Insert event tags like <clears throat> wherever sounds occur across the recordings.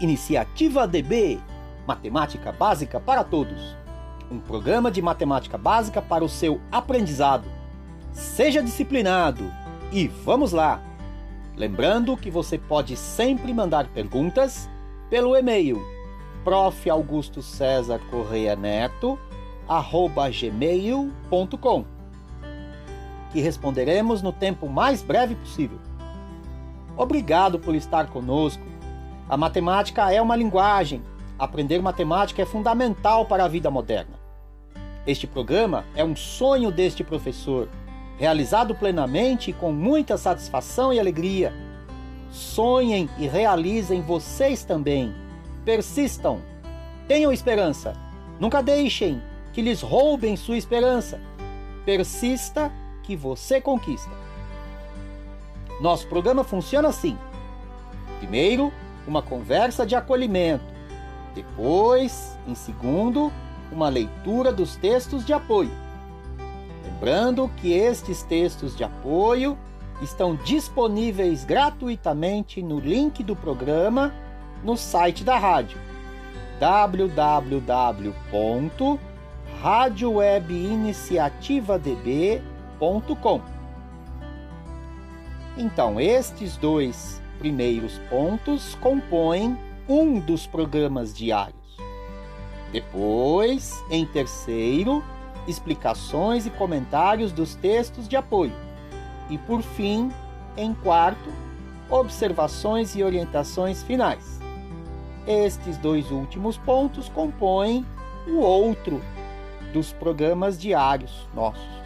Iniciativa DB Matemática Básica para Todos um programa de matemática básica para o seu aprendizado. Seja disciplinado e vamos lá! Lembrando que você pode sempre mandar perguntas pelo e-mail prof. Augusto César Correia Neto, arroba gmail.com, que responderemos no tempo mais breve possível. Obrigado por estar conosco. A matemática é uma linguagem. Aprender matemática é fundamental para a vida moderna. Este programa é um sonho deste professor, realizado plenamente e com muita satisfação e alegria. Sonhem e realizem vocês também. Persistam. Tenham esperança. Nunca deixem que lhes roubem sua esperança. Persista que você conquista. Nosso programa funciona assim: primeiro, uma conversa de acolhimento, depois, em segundo, uma leitura dos textos de apoio. Lembrando que estes textos de apoio estão disponíveis gratuitamente no link do programa no site da rádio www.radiowebiniciativadb.com. Então, estes dois primeiros pontos compõem um dos programas diários. Depois, em terceiro, explicações e comentários dos textos de apoio. E por fim, em quarto, observações e orientações finais. Estes dois últimos pontos compõem o outro dos programas diários nossos.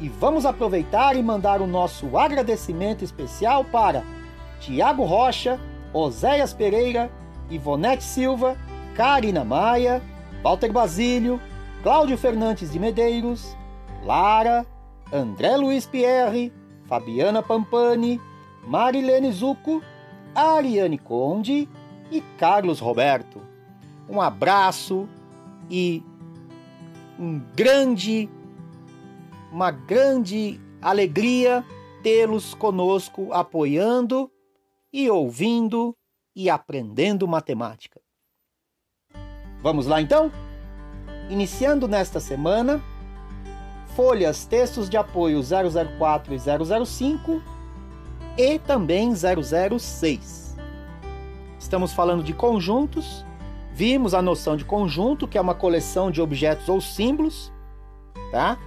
E vamos aproveitar e mandar o nosso agradecimento especial para Tiago Rocha, Oséias Pereira, Ivonete Silva, Karina Maia, Walter Basílio, Cláudio Fernandes de Medeiros, Lara, André Luiz Pierre, Fabiana Pampani, Marilene Zucco, Ariane Conde e Carlos Roberto. Um abraço e um grande, uma grande alegria tê-los conosco apoiando e ouvindo e aprendendo matemática. Vamos lá então? Iniciando nesta semana, folhas textos de apoio 004 e 005 e também 006. Estamos falando de conjuntos. Vimos a noção de conjunto, que é uma coleção de objetos ou símbolos, tá?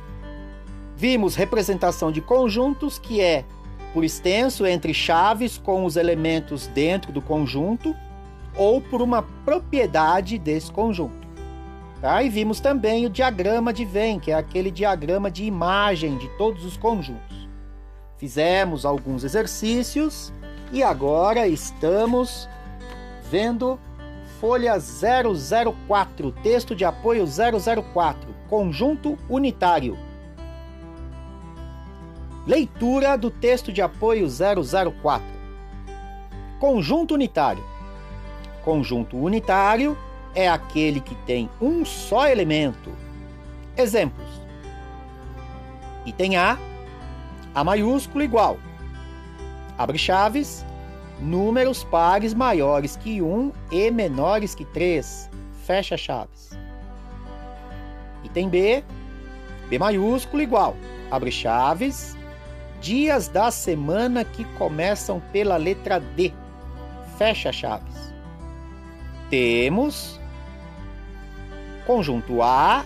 Vimos representação de conjuntos, que é por extenso entre chaves com os elementos dentro do conjunto ou por uma propriedade desse conjunto. Tá? E vimos também o diagrama de Venn, que é aquele diagrama de imagem de todos os conjuntos. Fizemos alguns exercícios e agora estamos vendo folha 004, texto de apoio 004, conjunto unitário. Leitura do texto de apoio 004. Conjunto unitário. Conjunto unitário é aquele que tem um só elemento. Exemplos: item A, A maiúsculo igual. Abre chaves, números pares maiores que 1 e menores que 3. Fecha chaves. Item B, B maiúsculo igual. Abre chaves, dias da semana que começam pela letra D. Fecha chaves. Temos conjunto A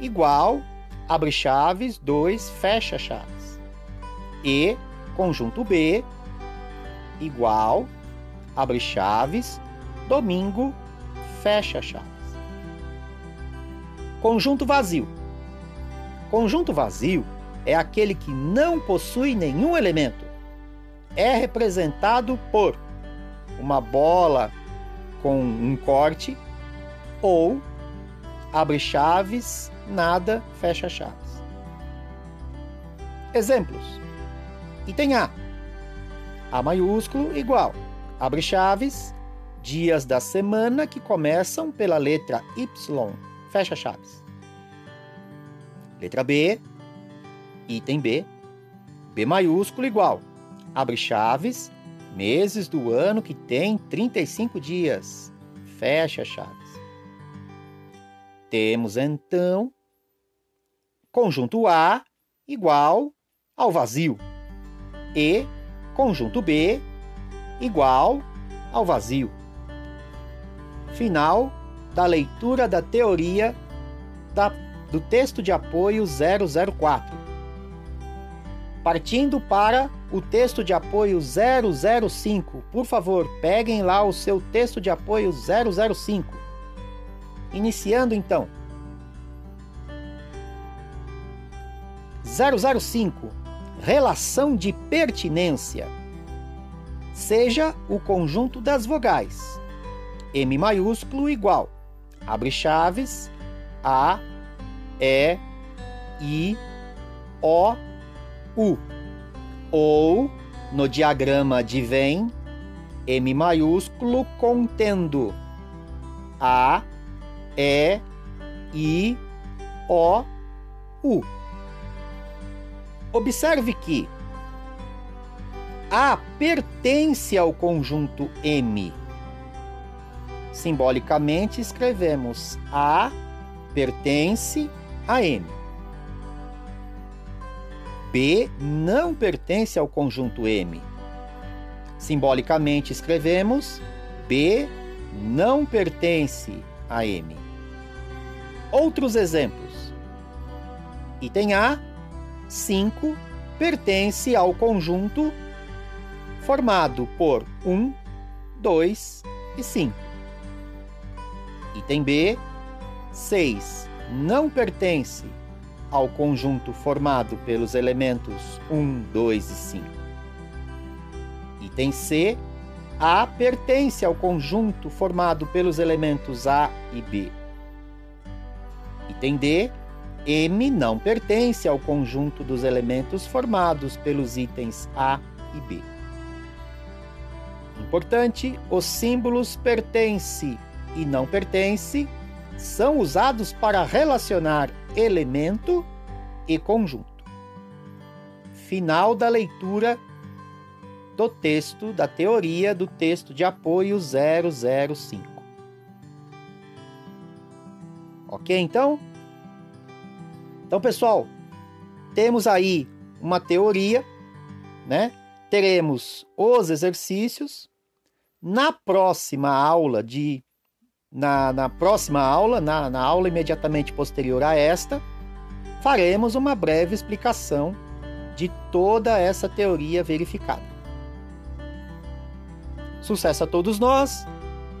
igual abre chaves 2 fecha chaves. E conjunto B igual abre chaves domingo fecha chaves. Conjunto vazio. Conjunto vazio é aquele que não possui nenhum elemento. É representado por uma bola com um corte ou abre chaves, nada, fecha chaves. Exemplos. Item A. A maiúsculo igual. Abre chaves, dias da semana que começam pela letra Y. Fecha chaves. Letra B. Item B, B maiúsculo igual, abre chaves, meses do ano que tem 35 dias. Fecha chaves. Temos então conjunto A igual ao vazio e conjunto B igual ao vazio. Final da leitura da teoria da, do texto de apoio 004. Partindo para o texto de apoio 005. Por favor, peguem lá o seu texto de apoio 005. Iniciando então. 005. Relação de pertinência. Seja o conjunto das vogais. M maiúsculo igual. Abre chaves. A, E, I, O, U. Ou, no diagrama de Venn, M maiúsculo contendo A, E, I, O, U. Observe que A pertence ao conjunto M. Simbolicamente escrevemos A pertence a M. B não pertence ao conjunto M. Simbolicamente escrevemos B não pertence a M. Outros exemplos. Item A, 5 pertence ao conjunto formado por 1, 2 e 5. Item B, 6 não pertence ao conjunto formado pelos elementos 1, 2 e 5. Item C. A pertence ao conjunto formado pelos elementos A e B. Item D. M não pertence ao conjunto dos elementos formados pelos itens A e B. Importante: os símbolos pertence e não pertence são usados para relacionar elemento e conjunto. Final da leitura do texto da teoria do texto de apoio 005. Ok, então? Então, pessoal, temos aí uma teoria, né? Teremos os exercícios. Na próxima aula de na, na próxima aula, na, na aula imediatamente posterior a esta, faremos uma breve explicação de toda essa teoria verificada. Sucesso a todos nós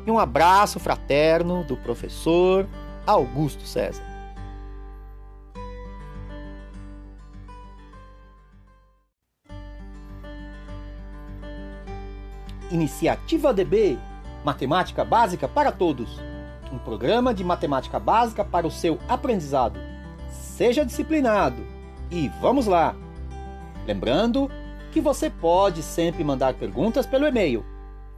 e um abraço fraterno do professor Augusto César. Iniciativa DB Matemática Básica para Todos um programa de matemática básica para o seu aprendizado. Seja disciplinado e vamos lá! Lembrando que você pode sempre mandar perguntas pelo e-mail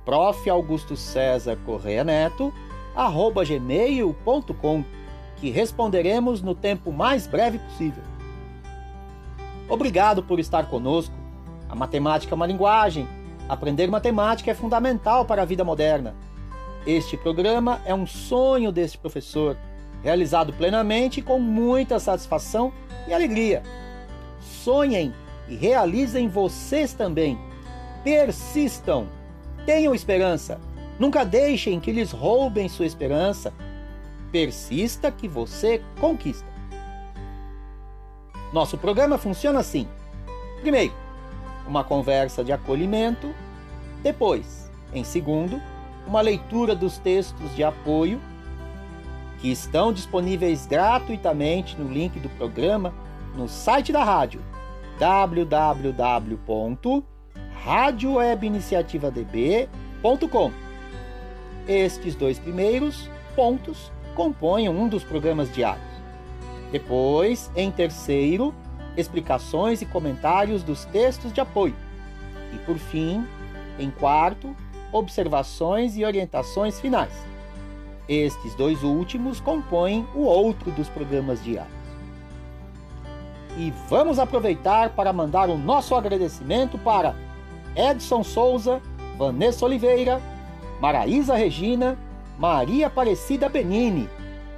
prof. Augusto César Correia Neto, arroba gmail.com, que responderemos no tempo mais breve possível. Obrigado por estar conosco. A matemática é uma linguagem Aprender matemática é fundamental para a vida moderna. Este programa é um sonho deste professor, realizado plenamente com muita satisfação e alegria. Sonhem e realizem vocês também. Persistam, tenham esperança. Nunca deixem que lhes roubem sua esperança. Persista que você conquista. Nosso programa funciona assim: primeiro, uma conversa de acolhimento, depois, em segundo, uma leitura dos textos de apoio que estão disponíveis gratuitamente no link do programa no site da rádio www.radiowebiniciativadb.com. Estes dois primeiros pontos compõem um dos programas diários. Depois, em terceiro, explicações e comentários dos textos de apoio. E por fim, em quarto, observações e orientações finais. Estes dois últimos compõem o outro dos programas diários. E vamos aproveitar para mandar o nosso agradecimento para Edson Souza, Vanessa Oliveira, Maraísa Regina, Maria Aparecida Benini,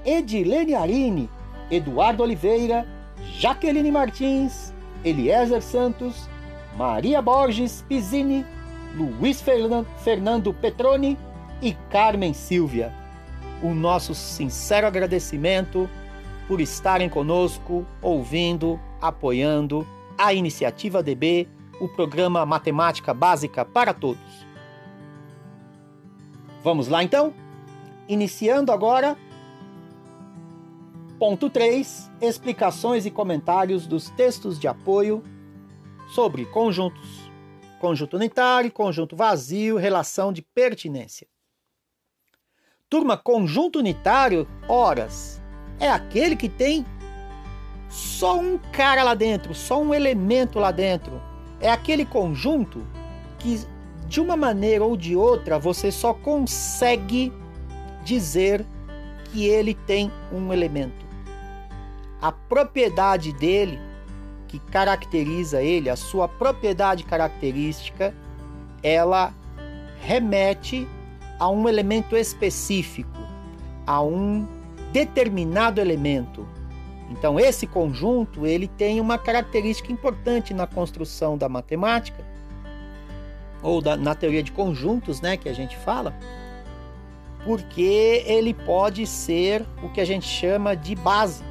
Edilene Arine, Eduardo Oliveira, Jaqueline Martins, Eliezer Santos, Maria Borges Pizzini, Luiz Fernando Petroni e Carmen Silvia. O nosso sincero agradecimento por estarem conosco, ouvindo, apoiando a iniciativa DB, o programa Matemática Básica para Todos. Vamos lá então? Iniciando agora. Ponto 3: Explicações e comentários dos textos de apoio sobre conjuntos. Conjunto unitário, conjunto vazio, relação de pertinência. Turma, conjunto unitário, horas, é aquele que tem só um cara lá dentro, só um elemento lá dentro. É aquele conjunto que, de uma maneira ou de outra, você só consegue dizer que ele tem um elemento. A propriedade dele, que caracteriza ele, a sua propriedade característica, ela remete a um elemento específico, a um determinado elemento. Então esse conjunto, ele tem uma característica importante na construção da matemática ou da, na teoria de conjuntos, né, que a gente fala, porque ele pode ser o que a gente chama de base,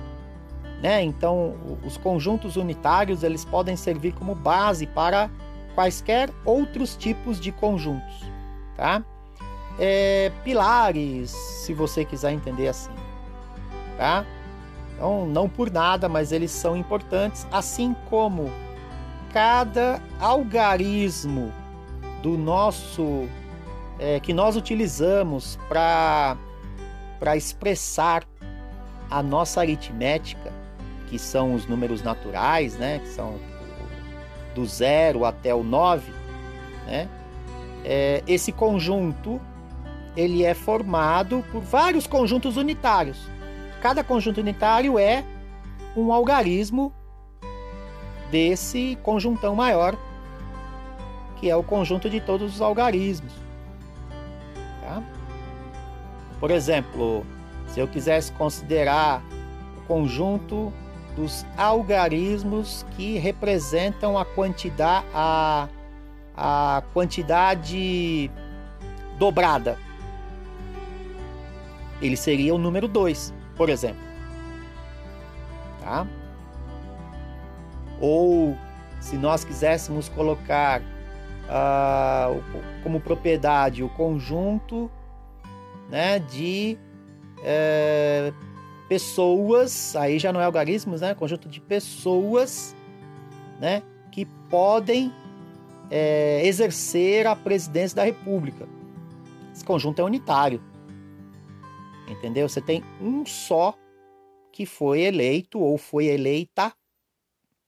né? Então os conjuntos unitários eles podem servir como base para quaisquer outros tipos de conjuntos, tá? É, pilares, se você quiser entender assim tá? Então, não por nada, mas eles são importantes, assim como cada algarismo do nosso é, que nós utilizamos para para expressar a nossa aritmética, que são os números naturais, né? Que são do zero até o 9, né? É, esse conjunto ele é formado por vários conjuntos unitários. Cada conjunto unitário é um algarismo desse conjuntão maior, que é o conjunto de todos os algarismos. Tá? Por exemplo, se eu quisesse considerar o conjunto dos algarismos que representam a quantidade, a, a quantidade dobrada, ele seria o número 2 por exemplo. Tá? Ou se nós quiséssemos colocar uh, como propriedade o conjunto né, de é, pessoas, aí já não é algarismos, né? Conjunto de pessoas né, que podem é, exercer a presidência da República. Esse conjunto é unitário. Entendeu? Você tem um só que foi eleito ou foi eleita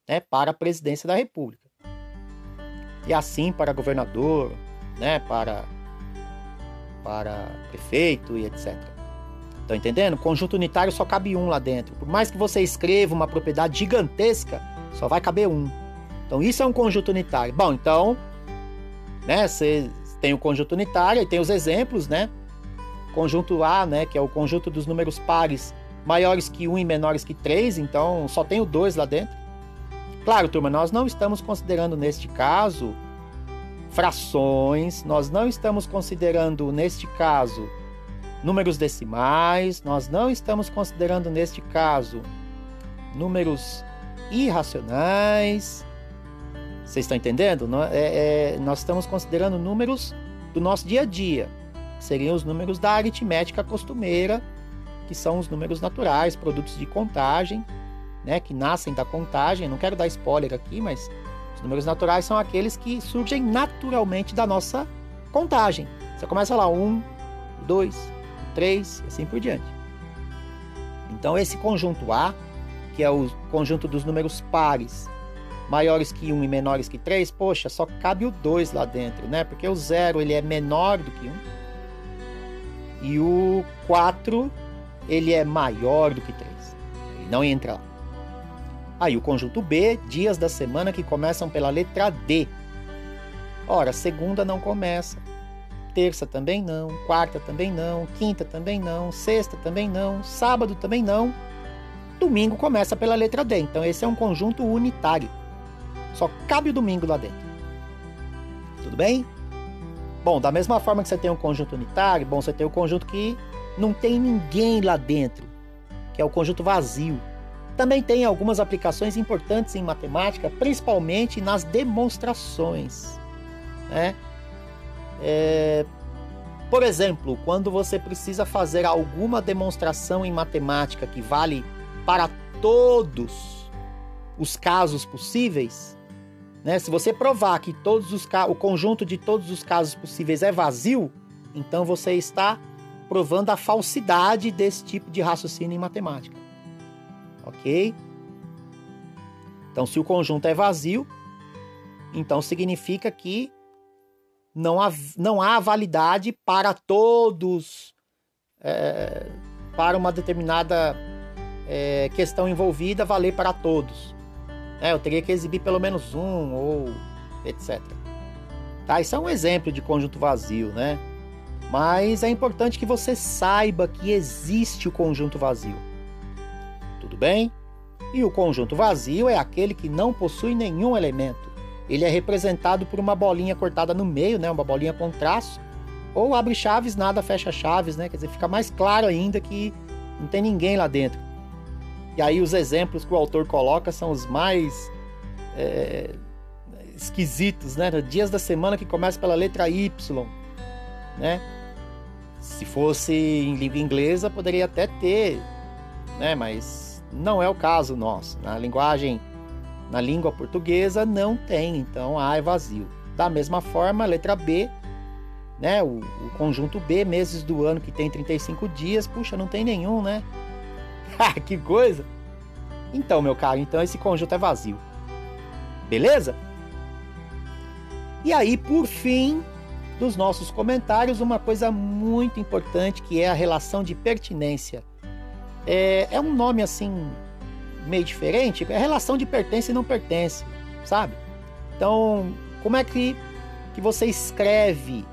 né, para a presidência da República. E assim para governador, né, para, para prefeito e etc. Estão entendendo? Conjunto unitário só cabe um lá dentro. Por mais que você escreva uma propriedade gigantesca, só vai caber um. Então isso é um conjunto unitário. Bom, então, né, você tem o conjunto unitário e tem os exemplos, né? Conjunto A, né, que é o conjunto dos números pares maiores que 1 e menores que 3, então só tem o 2 lá dentro. Claro, turma, nós não estamos considerando neste caso frações, nós não estamos considerando neste caso números decimais, nós não estamos considerando neste caso números irracionais. Vocês estão entendendo? É, é, nós estamos considerando números do nosso dia a dia seriam os números da aritmética costumeira, que são os números naturais, produtos de contagem, né, que nascem da contagem. não quero dar spoiler aqui, mas os números naturais são aqueles que surgem naturalmente da nossa contagem. Você começa lá, um, dois, três, e assim por diante. Então, esse conjunto A, que é o conjunto dos números pares, maiores que 1 e menores que 3, poxa, só cabe o 2 lá dentro, né? Porque o 0 ele é menor do que 1. E o 4, ele é maior do que 3. Ele não entra lá. Aí o conjunto B, dias da semana que começam pela letra D. Ora, segunda não começa, terça também não, quarta também não, quinta também não, sexta também não, sábado também não. Domingo começa pela letra D, então esse é um conjunto unitário. Só cabe o domingo lá dentro. Tudo bem? Bom, da mesma forma que você tem um conjunto unitário, bom, você tem o um conjunto que não tem ninguém lá dentro, que é o conjunto vazio. Também tem algumas aplicações importantes em matemática, principalmente nas demonstrações. Né? É, por exemplo, quando você precisa fazer alguma demonstração em matemática que vale para todos os casos possíveis, né? se você provar que todos os o conjunto de todos os casos possíveis é vazio, então você está provando a falsidade desse tipo de raciocínio em matemática. Ok? Então, se o conjunto é vazio, então significa que não há, não há validade para todos, é, para uma determinada é, questão envolvida, valer para todos. É, eu teria que exibir pelo menos um, ou etc. Tá? Isso é um exemplo de conjunto vazio, né? Mas é importante que você saiba que existe o conjunto vazio. Tudo bem? E o conjunto vazio é aquele que não possui nenhum elemento. Ele é representado por uma bolinha cortada no meio, né? Uma bolinha com traço. Ou abre chaves, nada fecha chaves, né? Quer dizer, fica mais claro ainda que não tem ninguém lá dentro. E aí os exemplos que o autor coloca são os mais é, esquisitos, né? Dias da semana que começa pela letra Y, né? Se fosse em língua inglesa, poderia até ter, né? Mas não é o caso nosso. Na linguagem, na língua portuguesa, não tem, então A é vazio. Da mesma forma, a letra B, né? O, o conjunto B, meses do ano que tem 35 dias, puxa, não tem nenhum, né? <laughs> que coisa! Então, meu caro, então esse conjunto é vazio. Beleza? E aí, por fim, dos nossos comentários uma coisa muito importante que é a relação de pertinência. É, é um nome assim meio diferente, é relação de pertence e não pertence, sabe? Então, como é que, que você escreve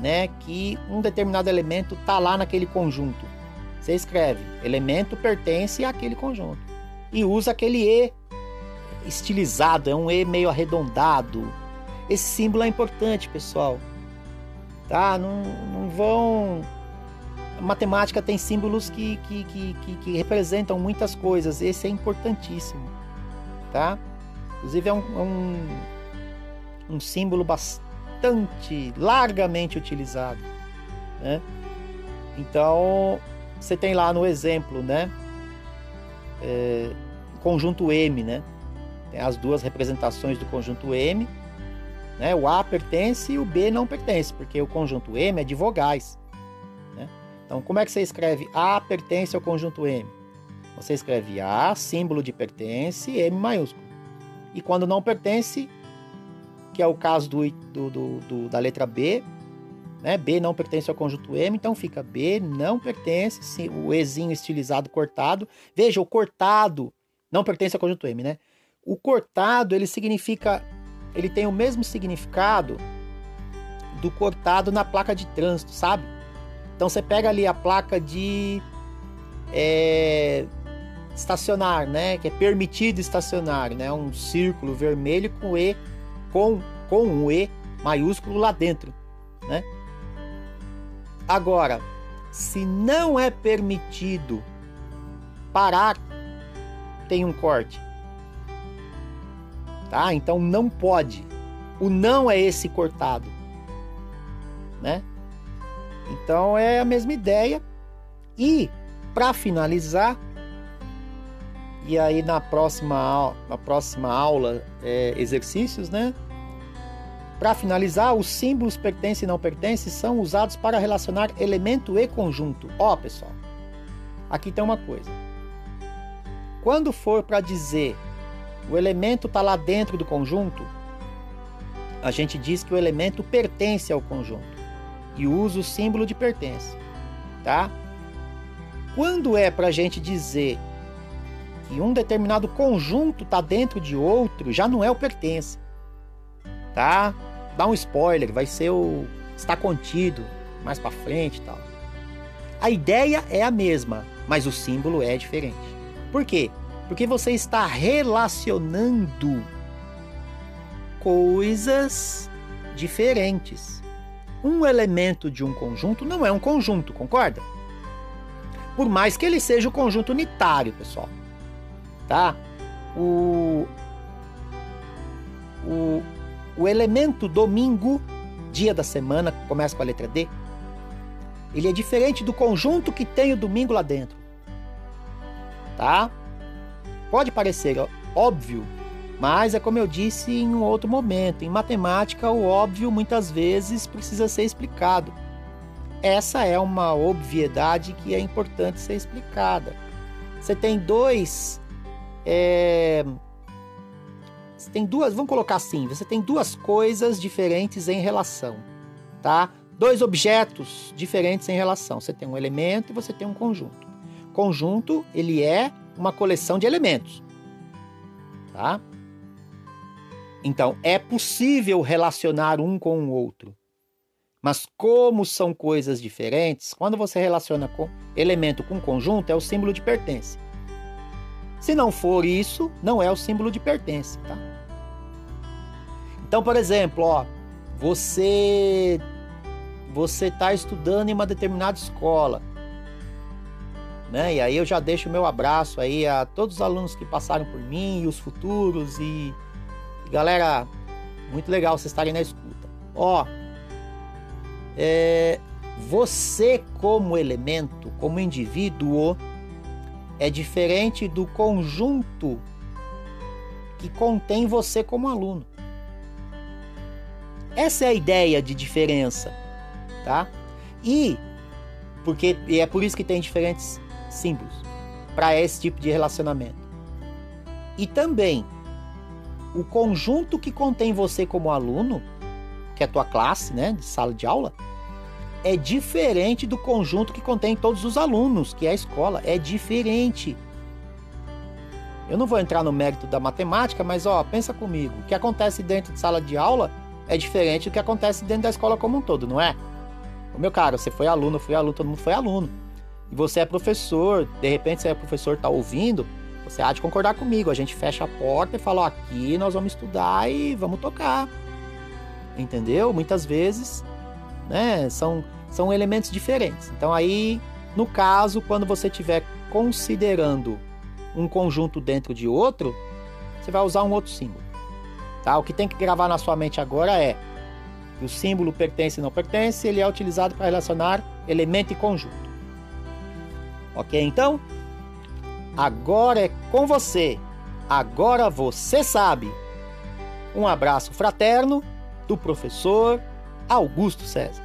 né, que um determinado elemento está lá naquele conjunto? Você escreve elemento pertence àquele conjunto e usa aquele E estilizado, é um E meio arredondado. Esse símbolo é importante, pessoal tá? Não, não vão. Matemática tem símbolos que, que, que, que, que representam muitas coisas. Esse é importantíssimo, tá? Inclusive é um, é um, um símbolo bastante largamente utilizado, né? Então você tem lá no exemplo, né? É, conjunto M, né? Tem as duas representações do conjunto M né? O A pertence e o B não pertence, porque o conjunto M é de vogais. Então, como é que você escreve A pertence ao conjunto M? Você escreve A, símbolo de pertence, M maiúsculo. E quando não pertence, que é o caso do, do, do, do da letra B, né? B não pertence ao conjunto M, então fica B não pertence, o Ezinho estilizado cortado. Veja, o cortado não pertence ao conjunto M, né? O cortado ele significa ele tem o mesmo significado do cortado na placa de trânsito, sabe? Então você pega ali a placa de é, estacionar, né? Que é permitido estacionar, né? Um círculo vermelho com E com com um E maiúsculo lá dentro, né? Agora, se não é permitido parar, tem um corte tá? Então não pode. O não é esse cortado, né? Então é a mesma ideia. E para finalizar, e aí na próxima, na próxima aula, é, exercícios, né? Para finalizar, os símbolos pertence e não pertence são usados para relacionar elemento e conjunto. Ó, pessoal, aqui tem uma coisa. Quando for para dizer o elemento está lá dentro do conjunto, a gente diz que o elemento pertence ao conjunto e usa o símbolo de pertence, tá? Quando é para a gente dizer que um determinado conjunto está dentro de outro, já não é o pertence, tá? dar um spoiler, vai ser o está contido mais para frente, tal. A ideia é a mesma, mas o símbolo é diferente. Por quê? Porque você está relacionando coisas diferentes. Um elemento de um conjunto não é um conjunto, concorda? Por mais que ele seja o conjunto unitário, pessoal. Tá? O, o, o elemento domingo, dia da semana, começa com a letra D, ele é diferente do conjunto que tem o domingo lá dentro. Tá? Pode parecer óbvio, mas é como eu disse em um outro momento, em matemática o óbvio muitas vezes precisa ser explicado. Essa é uma obviedade que é importante ser explicada. Você tem dois. É, você tem duas. Vamos colocar assim: você tem duas coisas diferentes em relação, tá? Dois objetos diferentes em relação. Você tem um elemento e você tem um conjunto. Conjunto, ele é uma coleção de elementos, tá? Então, é possível relacionar um com o outro. Mas como são coisas diferentes, quando você relaciona com elemento com conjunto, é o símbolo de pertence. Se não for isso, não é o símbolo de pertence, tá? Então, por exemplo, ó, você você está estudando em uma determinada escola, né? E aí eu já deixo o meu abraço aí a todos os alunos que passaram por mim e os futuros e, galera, muito legal vocês estarem na escuta. Ó, é, você como elemento, como indivíduo, é diferente do conjunto que contém você como aluno. Essa é a ideia de diferença, tá? E porque e é por isso que tem diferentes símbolos para esse tipo de relacionamento. E também o conjunto que contém você como aluno, que é a tua classe, né, de sala de aula, é diferente do conjunto que contém todos os alunos, que é a escola, é diferente. Eu não vou entrar no mérito da matemática, mas ó, pensa comigo, o que acontece dentro de sala de aula é diferente do que acontece dentro da escola como um todo, não é? O meu caro, você foi aluno, fui aluno, todo mundo foi aluno. E você é professor, de repente você é professor, tá ouvindo, você há de concordar comigo. A gente fecha a porta e fala, ó, aqui nós vamos estudar e vamos tocar. Entendeu? Muitas vezes, né, são, são elementos diferentes. Então aí, no caso, quando você estiver considerando um conjunto dentro de outro, você vai usar um outro símbolo. Tá? O que tem que gravar na sua mente agora é que o símbolo pertence e não pertence, ele é utilizado para relacionar elemento e conjunto. Ok, então? Agora é com você. Agora você sabe. Um abraço fraterno do professor Augusto César.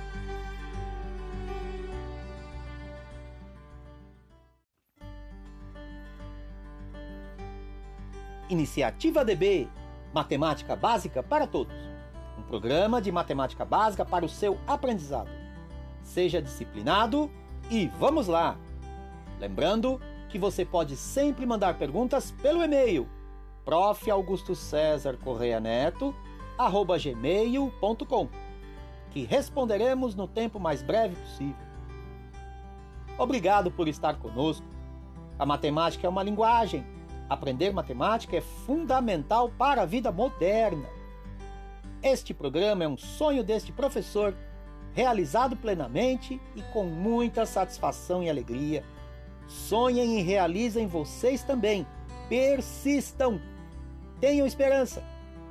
Iniciativa DB Matemática Básica para Todos um programa de matemática básica para o seu aprendizado. Seja disciplinado e vamos lá! Lembrando que você pode sempre mandar perguntas pelo e-mail prof. Augusto César Correia Neto, arroba gmail.com, que responderemos no tempo mais breve possível. Obrigado por estar conosco. A matemática é uma linguagem. Aprender matemática é fundamental para a vida moderna. Este programa é um sonho deste professor, realizado plenamente e com muita satisfação e alegria Sonhem e realizem vocês também. Persistam. Tenham esperança.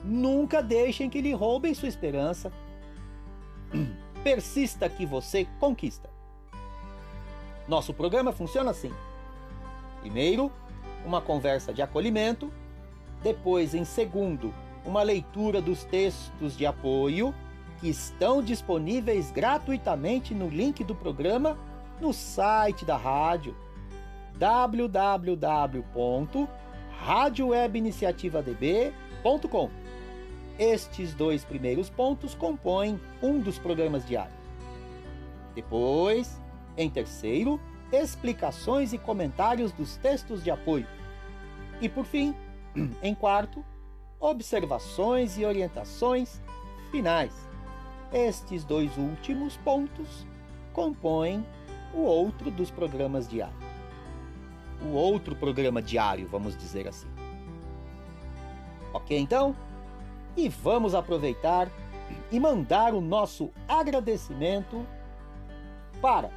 Nunca deixem que lhe roubem sua esperança. <clears throat> Persista que você conquista. Nosso programa funciona assim: primeiro, uma conversa de acolhimento, depois, em segundo, uma leitura dos textos de apoio que estão disponíveis gratuitamente no link do programa no site da rádio www.radiowebiniciativadb.com. Estes dois primeiros pontos compõem um dos programas diários. Depois, em terceiro, explicações e comentários dos textos de apoio. E por fim, <clears throat> em quarto, observações e orientações finais. Estes dois últimos pontos compõem o outro dos programas diários. O outro programa diário, vamos dizer assim. Ok, então? E vamos aproveitar e mandar o nosso agradecimento para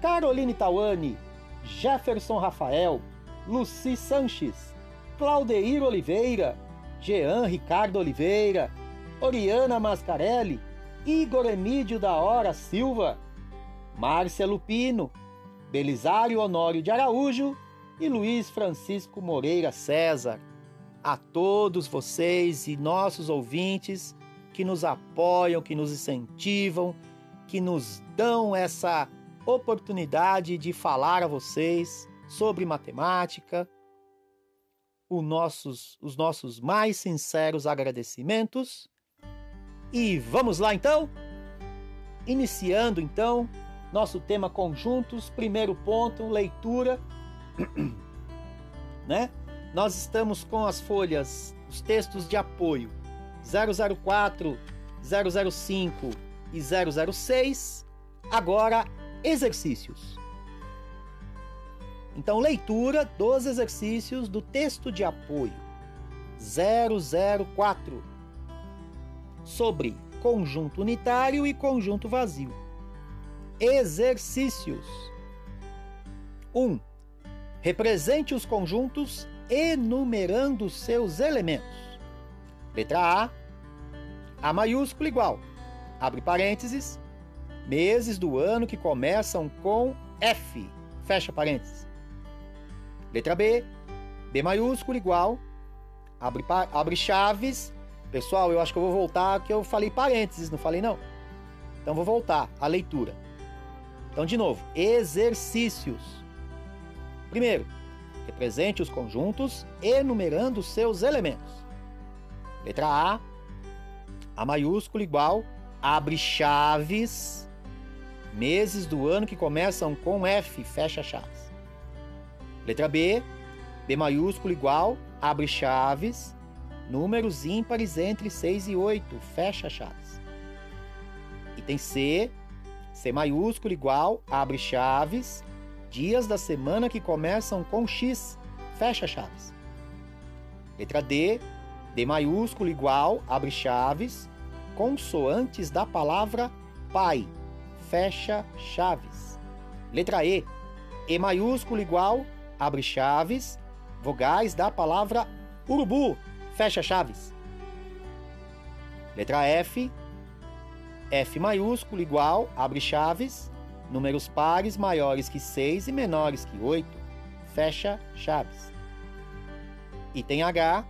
Caroline Tawane, Jefferson Rafael, Luci Sanches, Claudeir Oliveira, Jean Ricardo Oliveira, Oriana Mascarelli, Igor Emídio da Hora Silva, Márcia Lupino, Belisário Honório de Araújo e Luiz Francisco Moreira César. A todos vocês e nossos ouvintes que nos apoiam, que nos incentivam, que nos dão essa oportunidade de falar a vocês sobre matemática. Nossos, os nossos mais sinceros agradecimentos. E vamos lá então? Iniciando então nosso tema conjuntos, primeiro ponto, leitura, <clears throat> né? Nós estamos com as folhas, os textos de apoio 004, 005 e 006. Agora, exercícios. Então, leitura dos exercícios do texto de apoio 004 sobre conjunto unitário e conjunto vazio. Exercícios 1. Represente os conjuntos enumerando seus elementos. Letra A. A maiúsculo igual. Abre parênteses. Meses do ano que começam com F. Fecha parênteses. Letra B. B maiúsculo igual. Abre, abre chaves. Pessoal, eu acho que eu vou voltar que eu falei parênteses, não falei não? Então vou voltar à leitura. Então, de novo, exercícios. Primeiro, represente os conjuntos enumerando seus elementos. Letra A, A maiúsculo igual, abre chaves, meses do ano que começam com F, fecha chaves. Letra B, B maiúsculo igual, abre chaves, números ímpares entre 6 e 8, fecha chaves. Item C, C maiúsculo igual, abre chaves, dias da semana que começam com X, fecha chaves. Letra D, D maiúsculo igual, abre chaves, consoantes da palavra pai, fecha chaves. Letra E, E maiúsculo igual, abre chaves, vogais da palavra urubu, fecha chaves. Letra F, F maiúsculo igual, abre chaves, números pares maiores que 6 e menores que 8, fecha chaves. Item H,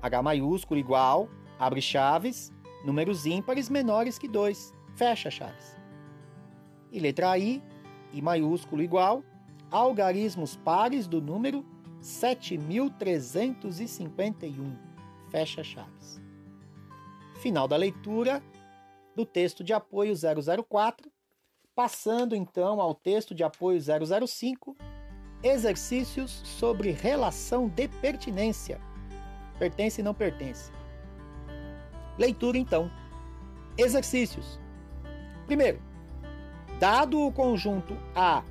H maiúsculo igual, abre chaves, números ímpares menores que 2, fecha chaves. E letra I, I maiúsculo igual, algarismos pares do número 7351, fecha chaves. Final da leitura do texto de apoio 004, passando então ao texto de apoio 005, exercícios sobre relação de pertinência. Pertence e não pertence. Leitura então. Exercícios. Primeiro, dado o conjunto A,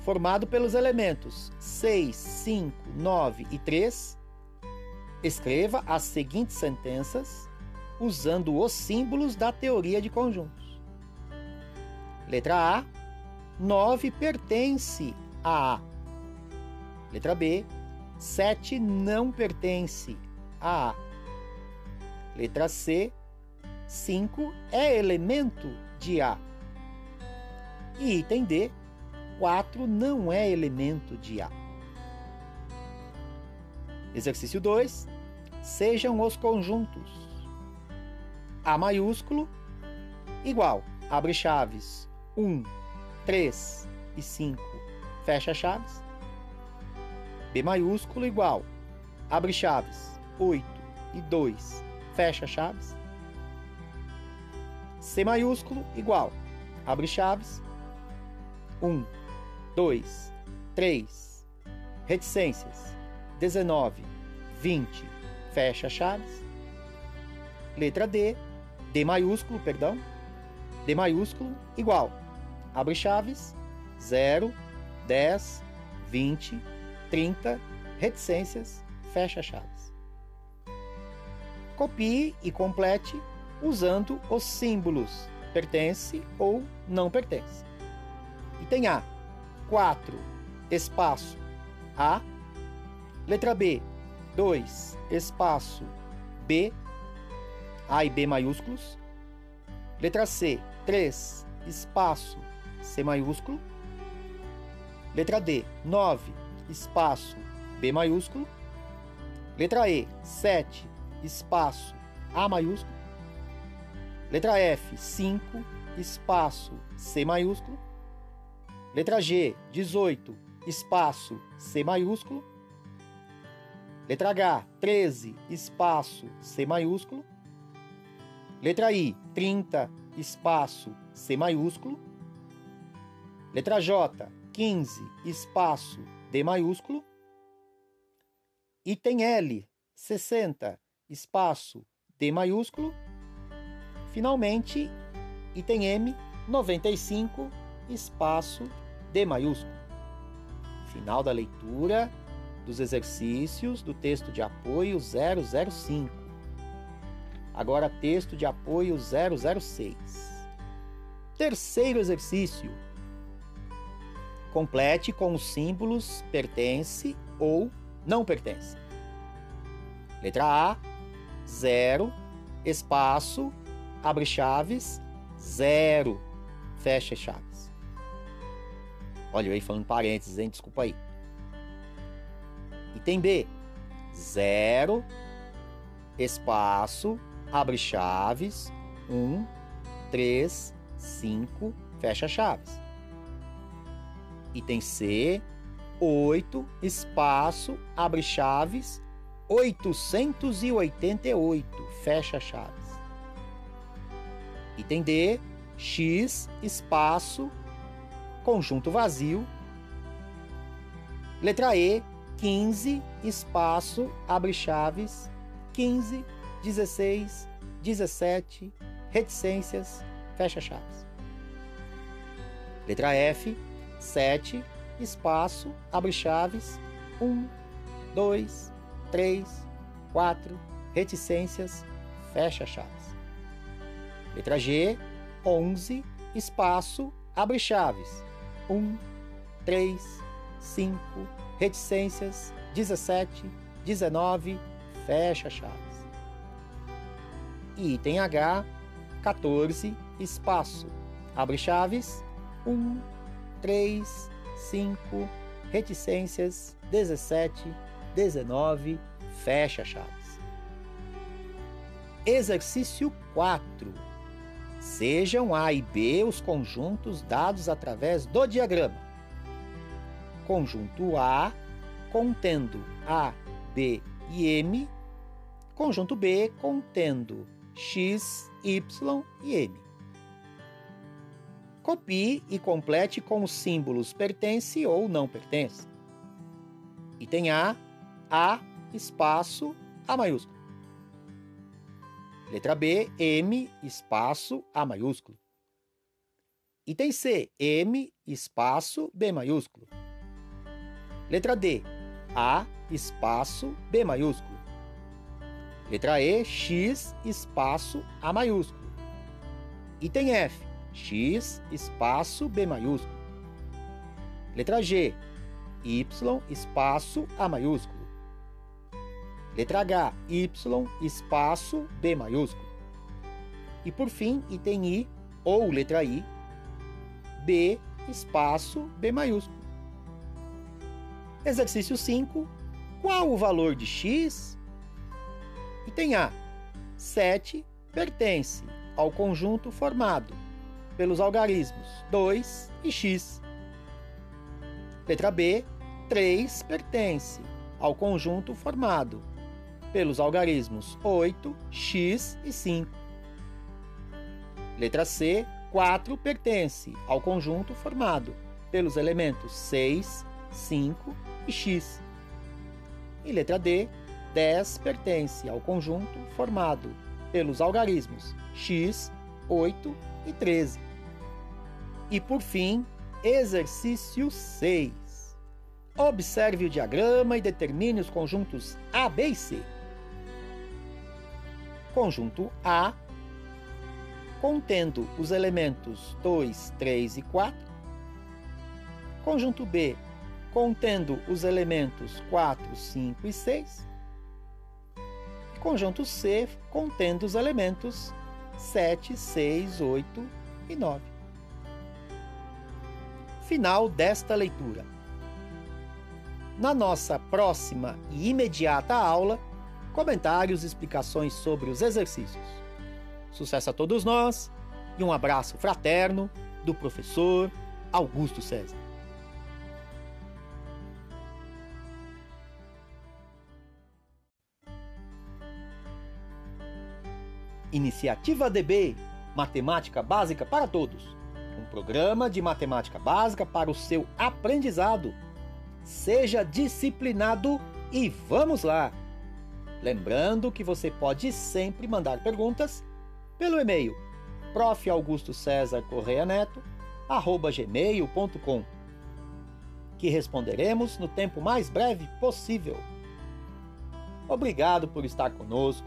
formado pelos elementos 6, 5, 9 e 3, escreva as seguintes sentenças usando os símbolos da teoria de conjuntos. Letra A: 9 pertence a A. Letra B: 7 não pertence a A. Letra C: 5 é elemento de A. E item D: 4 não é elemento de A. Exercício 2: Sejam os conjuntos a maiúsculo, igual, abre chaves. 1, 3 e 5, fecha chaves. B maiúsculo igual, abre chaves. 8 e 2, fecha chaves. C maiúsculo igual, abre chaves. 1, 2, 3, reticências. 19, 20, fecha chaves. Letra D, D maiúsculo, perdão, D maiúsculo igual, abre chaves, 0, 10, 20, 30, reticências, fecha chaves. Copie e complete usando os símbolos. Pertence ou não pertence. Item A, 4, espaço. A. Letra B, 2, espaço. B, A e B maiúsculos. Letra C, 3, espaço C maiúsculo. Letra D, 9, espaço B maiúsculo. Letra E, 7, espaço A maiúsculo. Letra F, 5, espaço C maiúsculo. Letra G, 18, espaço C maiúsculo. Letra H, 13, espaço C maiúsculo. Letra I, 30, espaço C maiúsculo. Letra J, 15, espaço D maiúsculo. Item L, 60, espaço D maiúsculo. Finalmente, item M, 95, espaço D maiúsculo. Final da leitura dos exercícios do texto de apoio 005. Agora, texto de apoio 006. Terceiro exercício. Complete com os símbolos pertence ou não pertence. Letra A, 0, espaço, abre chaves, zero, fecha chaves. Olha eu aí falando parênteses, hein? Desculpa aí. Item B, zero, espaço, abre chaves, um, três, cinco, fecha chaves. Item C, 8, espaço, abre chaves, 888, fecha chaves. Item D, X, espaço, conjunto vazio. Letra E, 15, espaço, abre chaves, 15, 16, 17, reticências, fecha chaves. Letra F, 7, espaço, abre chaves, 1, 2, 3, 4, reticências, fecha chaves. Letra G, 11, espaço, abre chaves. 1, 3, 5, reticências, 17, 19, fecha chaves. E item H, 14, espaço, abre chaves. 1, 3, 5, reticências, 17, 19, fecha chaves. Exercício 4 Sejam A e B os conjuntos dados através do diagrama. Conjunto A contendo A, B e M. Conjunto B contendo X, Y e M. Copie e complete com os símbolos pertence ou não pertence. Item A, A, espaço, A maiúsculo. Letra B, M, espaço, A maiúsculo. Item C, M, espaço, B maiúsculo. Letra D, A, espaço, B maiúsculo. Letra E, X, espaço, A maiúsculo. Item F, X, espaço, B maiúsculo. Letra G, Y, espaço, A maiúsculo. Letra H, Y, espaço, B maiúsculo. E por fim, item I, ou letra I, B, espaço, B maiúsculo. Exercício 5. Qual o valor de x? Item A. 7 pertence ao conjunto formado pelos algarismos 2 e x. Letra B. 3 pertence ao conjunto formado pelos algarismos 8, x e 5. Letra C, 4 pertence ao conjunto formado pelos elementos 6, 5 e x. E letra D, 10 pertence ao conjunto formado pelos algarismos x, 8 e 13. E por fim, exercício 6. Observe o diagrama e determine os conjuntos A, B e C. Conjunto A, contendo os elementos 2, 3 e 4. Conjunto B, contendo os elementos 4, 5 e 6. Conjunto C, contendo os elementos 7, 6, 8 e 9. Final desta leitura. Na nossa próxima e imediata aula, comentários e explicações sobre os exercícios. Sucesso a todos nós e um abraço fraterno do professor Augusto César. Iniciativa DB Matemática Básica para Todos um programa de matemática básica para o seu aprendizado. Seja disciplinado e vamos lá! Lembrando que você pode sempre mandar perguntas pelo e-mail profaugustocesarcorreaneto@gmail.com que responderemos no tempo mais breve possível. Obrigado por estar conosco.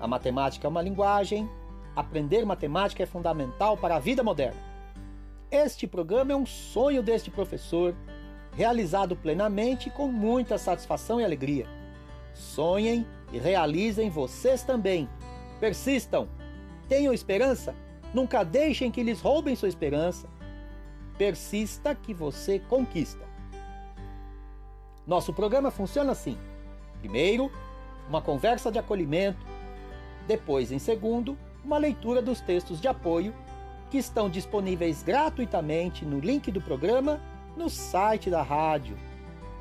A matemática é uma linguagem. Aprender matemática é fundamental para a vida moderna. Este programa é um sonho deste professor, realizado plenamente com muita satisfação e alegria. Sonhem e realizem vocês também. Persistam, tenham esperança, nunca deixem que lhes roubem sua esperança. Persista que você conquista. Nosso programa funciona assim: primeiro, uma conversa de acolhimento, depois, em segundo, uma leitura dos textos de apoio que estão disponíveis gratuitamente no link do programa no site da rádio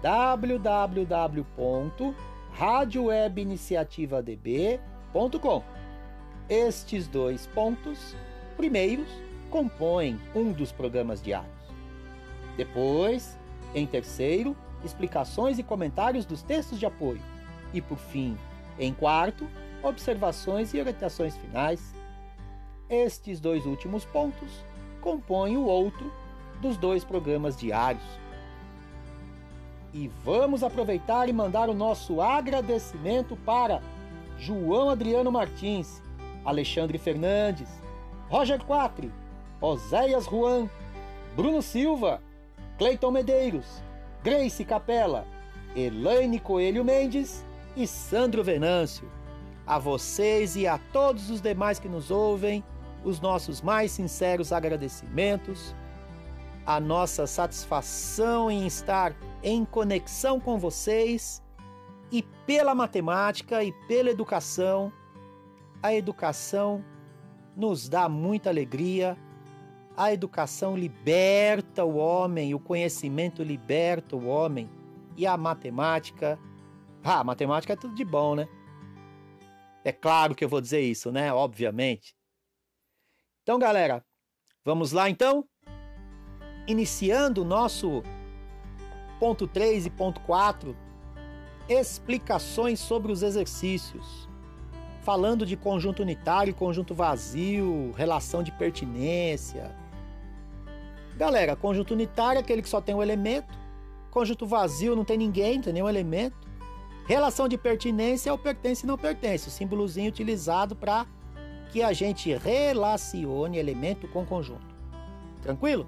www.radiowebiniciativadb.com. Estes dois pontos primeiros compõem um dos programas diários. Depois, em terceiro, explicações e comentários dos textos de apoio. E por fim, em quarto, observações e orientações finais estes dois últimos pontos compõem o outro dos dois programas diários. E vamos aproveitar e mandar o nosso agradecimento para João Adriano Martins, Alexandre Fernandes, Roger Quatri, Oséias Juan, Bruno Silva, Cleiton Medeiros, Grace Capela, Elaine Coelho Mendes e Sandro Venâncio. A vocês e a todos os demais que nos ouvem, os nossos mais sinceros agradecimentos, a nossa satisfação em estar em conexão com vocês e pela matemática e pela educação. A educação nos dá muita alegria. A educação liberta o homem, o conhecimento liberta o homem. E a matemática. Ah, a matemática é tudo de bom, né? É claro que eu vou dizer isso, né? Obviamente. Então, galera, vamos lá então? Iniciando o nosso ponto 3 e ponto 4, explicações sobre os exercícios. Falando de conjunto unitário conjunto vazio, relação de pertinência. Galera, conjunto unitário é aquele que só tem um elemento. Conjunto vazio não tem ninguém, não tem nenhum elemento. Relação de pertinência é o pertence e não pertence, o símbolozinho utilizado para que a gente relacione elemento com conjunto. Tranquilo?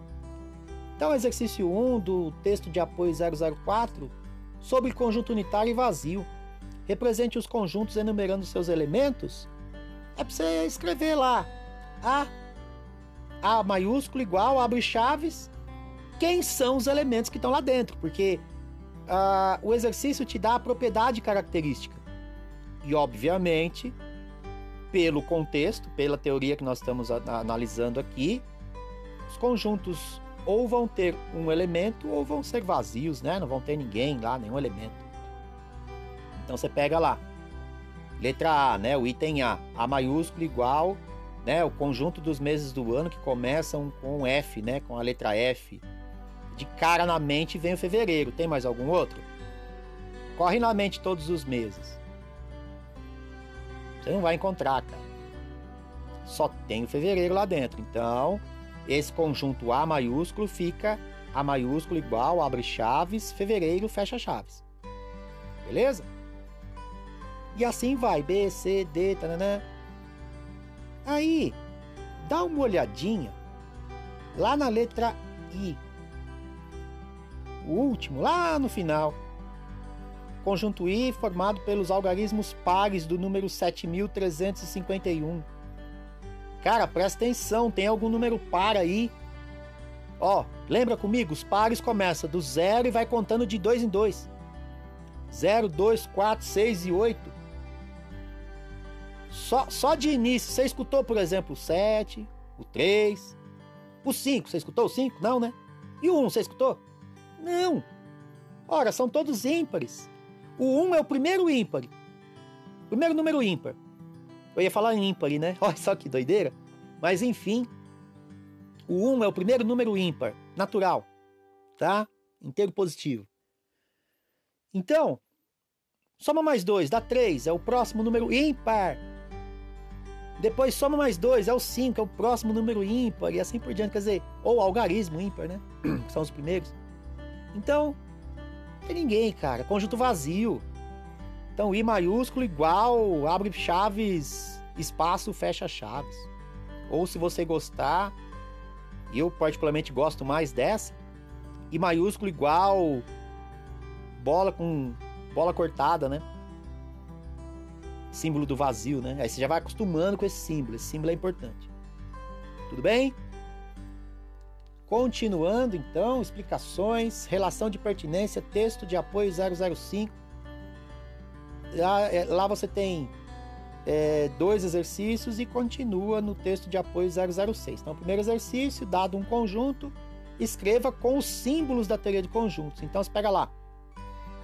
Então, exercício 1 do texto de apoio 004 sobre conjunto unitário e vazio. Represente os conjuntos enumerando seus elementos. É para você escrever lá A, A maiúsculo igual, abre chaves, quem são os elementos que estão lá dentro, porque uh, o exercício te dá a propriedade característica. E, obviamente, pelo contexto, pela teoria que nós estamos analisando aqui, os conjuntos ou vão ter um elemento ou vão ser vazios, né? Não vão ter ninguém lá, nenhum elemento. Então você pega lá, letra A, né? O item A, A maiúsculo igual, né? O conjunto dos meses do ano que começam com F, né? Com a letra F. De cara na mente vem o fevereiro. Tem mais algum outro? Corre na mente todos os meses. Você não vai encontrar, cara. só tem o fevereiro lá dentro. Então, esse conjunto A maiúsculo fica A maiúsculo igual, abre chaves, fevereiro, fecha chaves. Beleza? E assim vai, B, C, D, tananã. Aí, dá uma olhadinha lá na letra I. O último, lá no final. Conjunto I formado pelos algarismos pares do número 7351. Cara, presta atenção, tem algum número par aí? Ó, lembra comigo? Os pares começam do zero e vai contando de dois em dois. 0, 2, 4, 6 e 8. Só, só de início, você escutou, por exemplo, o 7, o 3, o 5. Você escutou o 5? Não, né? E o 1, você escutou? Não. Ora, são todos ímpares. O 1 é o primeiro ímpar. Primeiro número ímpar. Eu ia falar ímpar, né? <laughs> Olha só que doideira. Mas enfim, o 1 é o primeiro número ímpar, natural, tá? Inteiro positivo. Então, soma mais 2, dá 3, é o próximo número ímpar. Depois soma mais 2, é o 5, é o próximo número ímpar, e assim por diante. Quer dizer, ou algarismo ímpar, né? Que <clears throat> são os primeiros. Então, tem ninguém, cara. Conjunto vazio. Então, I maiúsculo igual, abre chaves, espaço, fecha chaves. Ou se você gostar, eu particularmente gosto mais dessa, I maiúsculo igual, bola com bola cortada, né? Símbolo do vazio, né? Aí você já vai acostumando com esse símbolo. Esse símbolo é importante. Tudo bem? Continuando então, explicações, relação de pertinência, texto de apoio 005. Lá, é, lá você tem é, dois exercícios e continua no texto de apoio 006. Então, primeiro exercício, dado um conjunto, escreva com os símbolos da teoria de conjuntos. Então, você pega lá,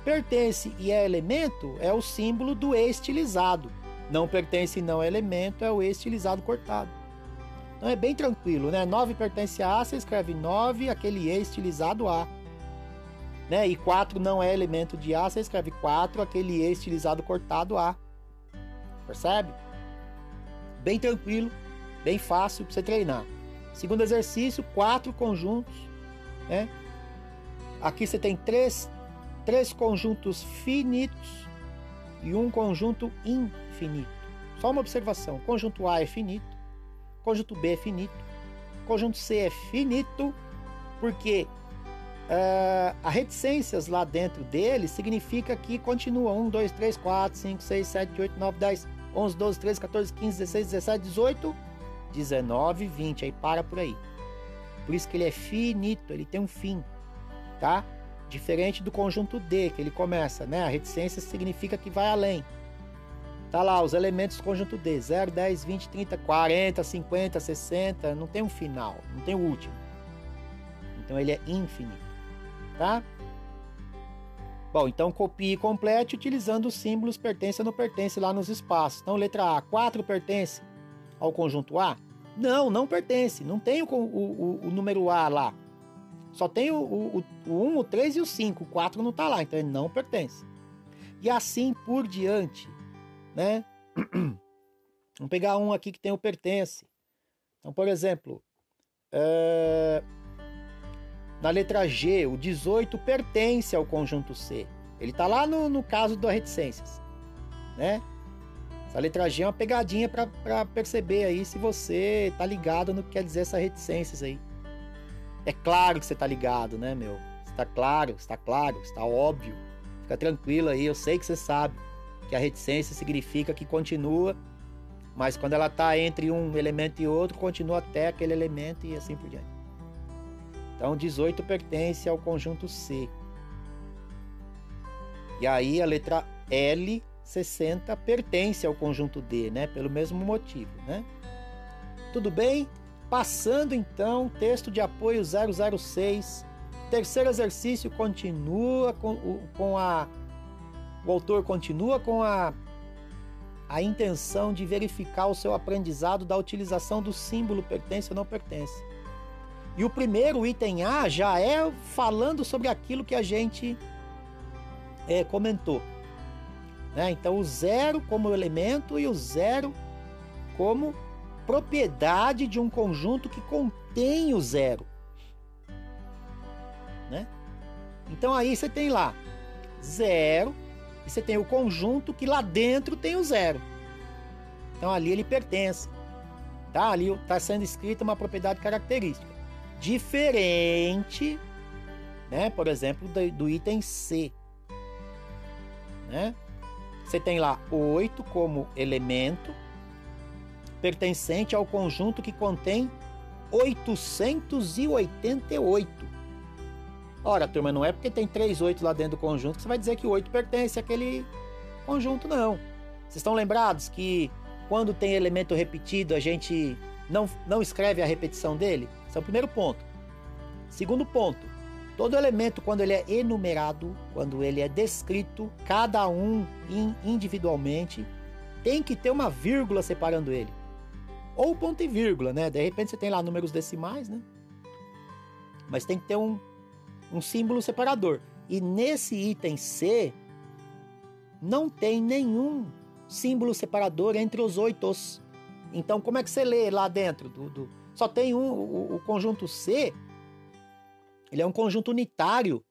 pertence e é elemento é o símbolo do estilizado. Não pertence e não é elemento é o estilizado cortado. Então é bem tranquilo, né? 9 pertence a A, você escreve 9, aquele E estilizado A. Né? E 4 não é elemento de A, você escreve 4, aquele E estilizado cortado A. Percebe? Bem tranquilo, bem fácil para você treinar. Segundo exercício, quatro conjuntos. Né? Aqui você tem três, três conjuntos finitos e um conjunto infinito. Só uma observação: conjunto A é finito, Conjunto B é finito. Conjunto C é finito, porque uh, a reticências lá dentro dele significa que continua 1, 2, 3, 4, 5, 6, 7, 8, 9, 10, 11, 12, 13, 14, 15, 16, 17, 18, 19, 20. Aí para por aí. Por isso que ele é finito, ele tem um fim, tá? Diferente do conjunto D, que ele começa, né? A reticência significa que vai além. Tá lá os elementos conjunto D, 0, 10, 20, 30, 40, 50, 60, não tem um final, não tem o último. Então ele é infinito, tá? Bom, então copie e complete utilizando os símbolos pertence ou não pertence lá nos espaços. Então letra A, 4 pertence ao conjunto A? Não, não pertence, não tem o, o, o número A lá. Só tem o, o, o 1, o 3 e o 5, o 4 não está lá, então ele não pertence. E assim por diante né? <clears throat> Vamos pegar um aqui que tem o pertence. Então, por exemplo, é... na letra G, o 18 pertence ao conjunto C. Ele está lá no, no caso das reticências, né? Essa letra G é uma pegadinha para perceber aí se você tá ligado no que quer dizer essa reticências aí. É claro que você tá ligado, né, meu? Está claro, está claro, está óbvio. Fica tranquilo aí, eu sei que você sabe que a reticência significa que continua, mas quando ela está entre um elemento e outro, continua até aquele elemento e assim por diante. Então 18 pertence ao conjunto C. E aí a letra L 60 pertence ao conjunto D, né? Pelo mesmo motivo, né? Tudo bem? Passando então, texto de apoio 006. Terceiro exercício continua com, com a o autor continua com a, a intenção de verificar o seu aprendizado da utilização do símbolo pertence ou não pertence. E o primeiro item A já é falando sobre aquilo que a gente é, comentou. Né? Então, o zero como elemento e o zero como propriedade de um conjunto que contém o zero. Né? Então aí você tem lá zero e você tem o conjunto que lá dentro tem o zero. Então ali ele pertence. Tá? Ali está sendo escrita uma propriedade característica. Diferente, né? por exemplo, do, do item C. Né? Você tem lá 8 como elemento pertencente ao conjunto que contém 888. Ora, turma, não é porque tem 3 8 lá dentro do conjunto que você vai dizer que o 8 pertence àquele conjunto, não. Vocês estão lembrados que quando tem elemento repetido, a gente não, não escreve a repetição dele? Esse é o primeiro ponto. Segundo ponto, todo elemento, quando ele é enumerado, quando ele é descrito, cada um individualmente, tem que ter uma vírgula separando ele. Ou ponto e vírgula, né? De repente você tem lá números decimais, né? Mas tem que ter um, um símbolo separador. E nesse item C, não tem nenhum símbolo separador entre os oitos. Então, como é que você lê lá dentro? Do, do... Só tem um, o, o, conjunto C, ele é um conjunto unitário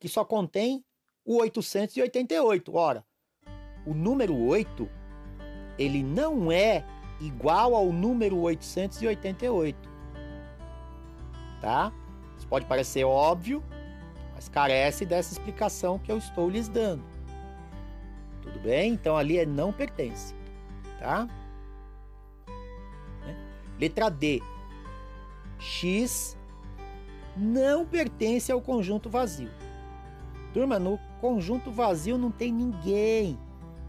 que só contém o 888. Ora, o número 8, ele não é igual ao número 888. Tá? Pode parecer óbvio, mas carece dessa explicação que eu estou lhes dando. Tudo bem? Então ali é não pertence. Tá? Né? Letra D. X não pertence ao conjunto vazio. Turma, no conjunto vazio não tem ninguém.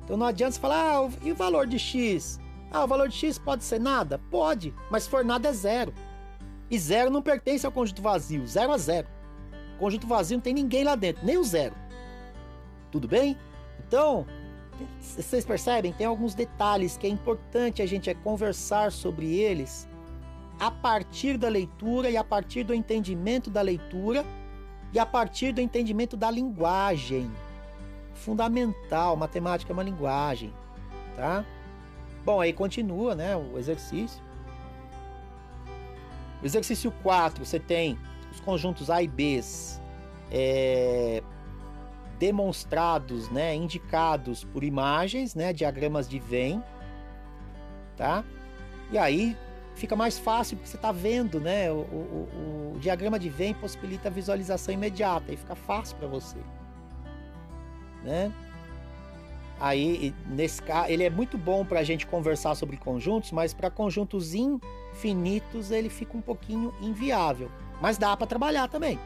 Então não adianta você falar, ah, e o valor de X? Ah, o valor de x pode ser nada? Pode, mas se for nada é zero. E zero não pertence ao conjunto vazio, zero a zero. Conjunto vazio não tem ninguém lá dentro, nem o zero. Tudo bem? Então, vocês percebem? Tem alguns detalhes que é importante a gente é conversar sobre eles a partir da leitura e a partir do entendimento da leitura e a partir do entendimento da linguagem. Fundamental, matemática é uma linguagem, tá? Bom, aí continua, né, o exercício. O exercício 4, você tem os conjuntos A e B é, demonstrados, né, indicados por imagens, né, diagramas de Venn, tá? E aí fica mais fácil porque você está vendo, né, o, o, o, diagrama de Venn possibilita a visualização imediata e fica fácil para você, né? Aí, nesse caso, ele é muito bom para a gente conversar sobre conjuntos, mas para conjuntos infinitos ele fica um pouquinho inviável. Mas dá para trabalhar também,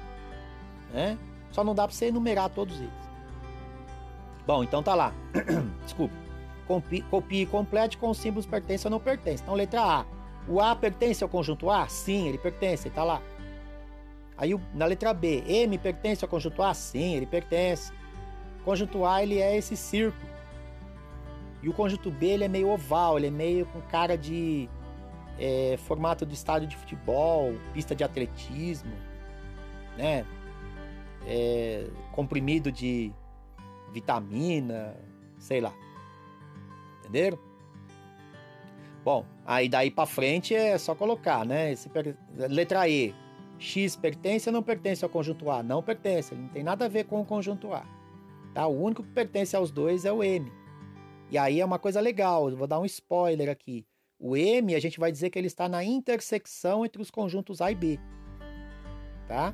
né? Só não dá para você enumerar todos eles. Bom, então tá lá. <clears throat> Desculpa. Copie, e complete com os símbolos pertence ou não pertence. Então, letra A. O A pertence ao conjunto A? Sim, ele pertence, ele tá lá. Aí na letra B, M pertence ao conjunto A? Sim, ele pertence. Conjunto A ele é esse círculo. E o conjunto B ele é meio oval, ele é meio com cara de é, formato do estádio de futebol, pista de atletismo, né? É, comprimido de vitamina, sei lá. Entenderam? Bom, aí daí para frente é só colocar, né? Esse, letra E. X pertence ou não pertence ao conjunto A? Não pertence, ele não tem nada a ver com o conjunto A. Tá? O único que pertence aos dois é o M. E aí é uma coisa legal, vou dar um spoiler aqui. O M, a gente vai dizer que ele está na intersecção entre os conjuntos A e B. Tá?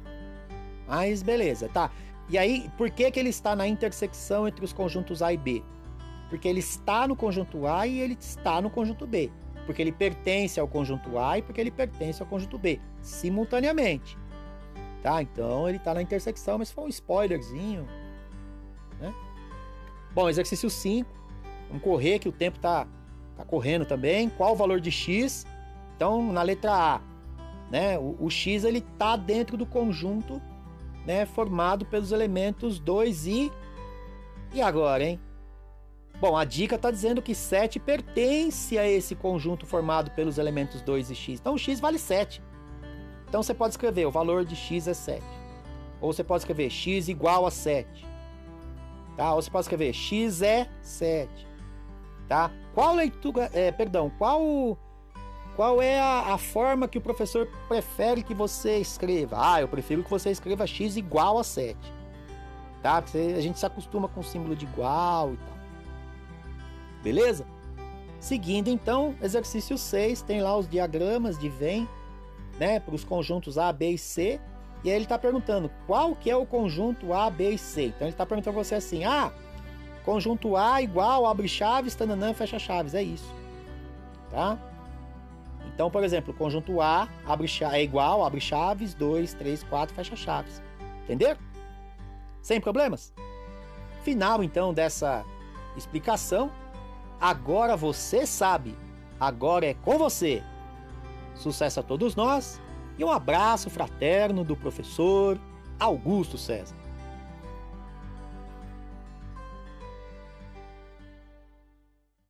Mas beleza, tá. E aí, por que, que ele está na intersecção entre os conjuntos A e B? Porque ele está no conjunto A e ele está no conjunto B. Porque ele pertence ao conjunto A e porque ele pertence ao conjunto B, simultaneamente. Tá? Então ele está na intersecção, mas foi um spoilerzinho. Né? Bom, exercício 5 Vamos correr que o tempo tá, tá correndo também. Qual o valor de x? Então, na letra A, né, o, o x ele tá dentro do conjunto, né, formado pelos elementos 2 e e agora, hein? Bom, a dica está dizendo que 7 pertence a esse conjunto formado pelos elementos 2 e x. Então, x vale 7. Então, você pode escrever o valor de x é 7. Ou você pode escrever x igual a 7. Tá? Ou você pode escrever x é 7 tá? Qual leitura, é, perdão, qual Qual é a, a, forma que o professor prefere que você escreva? Ah, eu prefiro que você escreva x igual a 7. Tá? A gente se acostuma com o símbolo de igual e tal. Beleza? Seguindo então, exercício 6, tem lá os diagramas de Venn, né, para os conjuntos A, B e C. E aí ele está perguntando qual que é o conjunto A, B e C. Então ele está perguntando para você assim: ah, conjunto A igual, abre chaves, tananã, fecha chaves. É isso. Tá? Então, por exemplo, conjunto A abre é igual, abre chaves, 2, 3, 4, fecha chaves. Entendeu? Sem problemas? Final então dessa explicação. Agora você sabe. Agora é com você. Sucesso a todos nós e um abraço fraterno do professor Augusto César.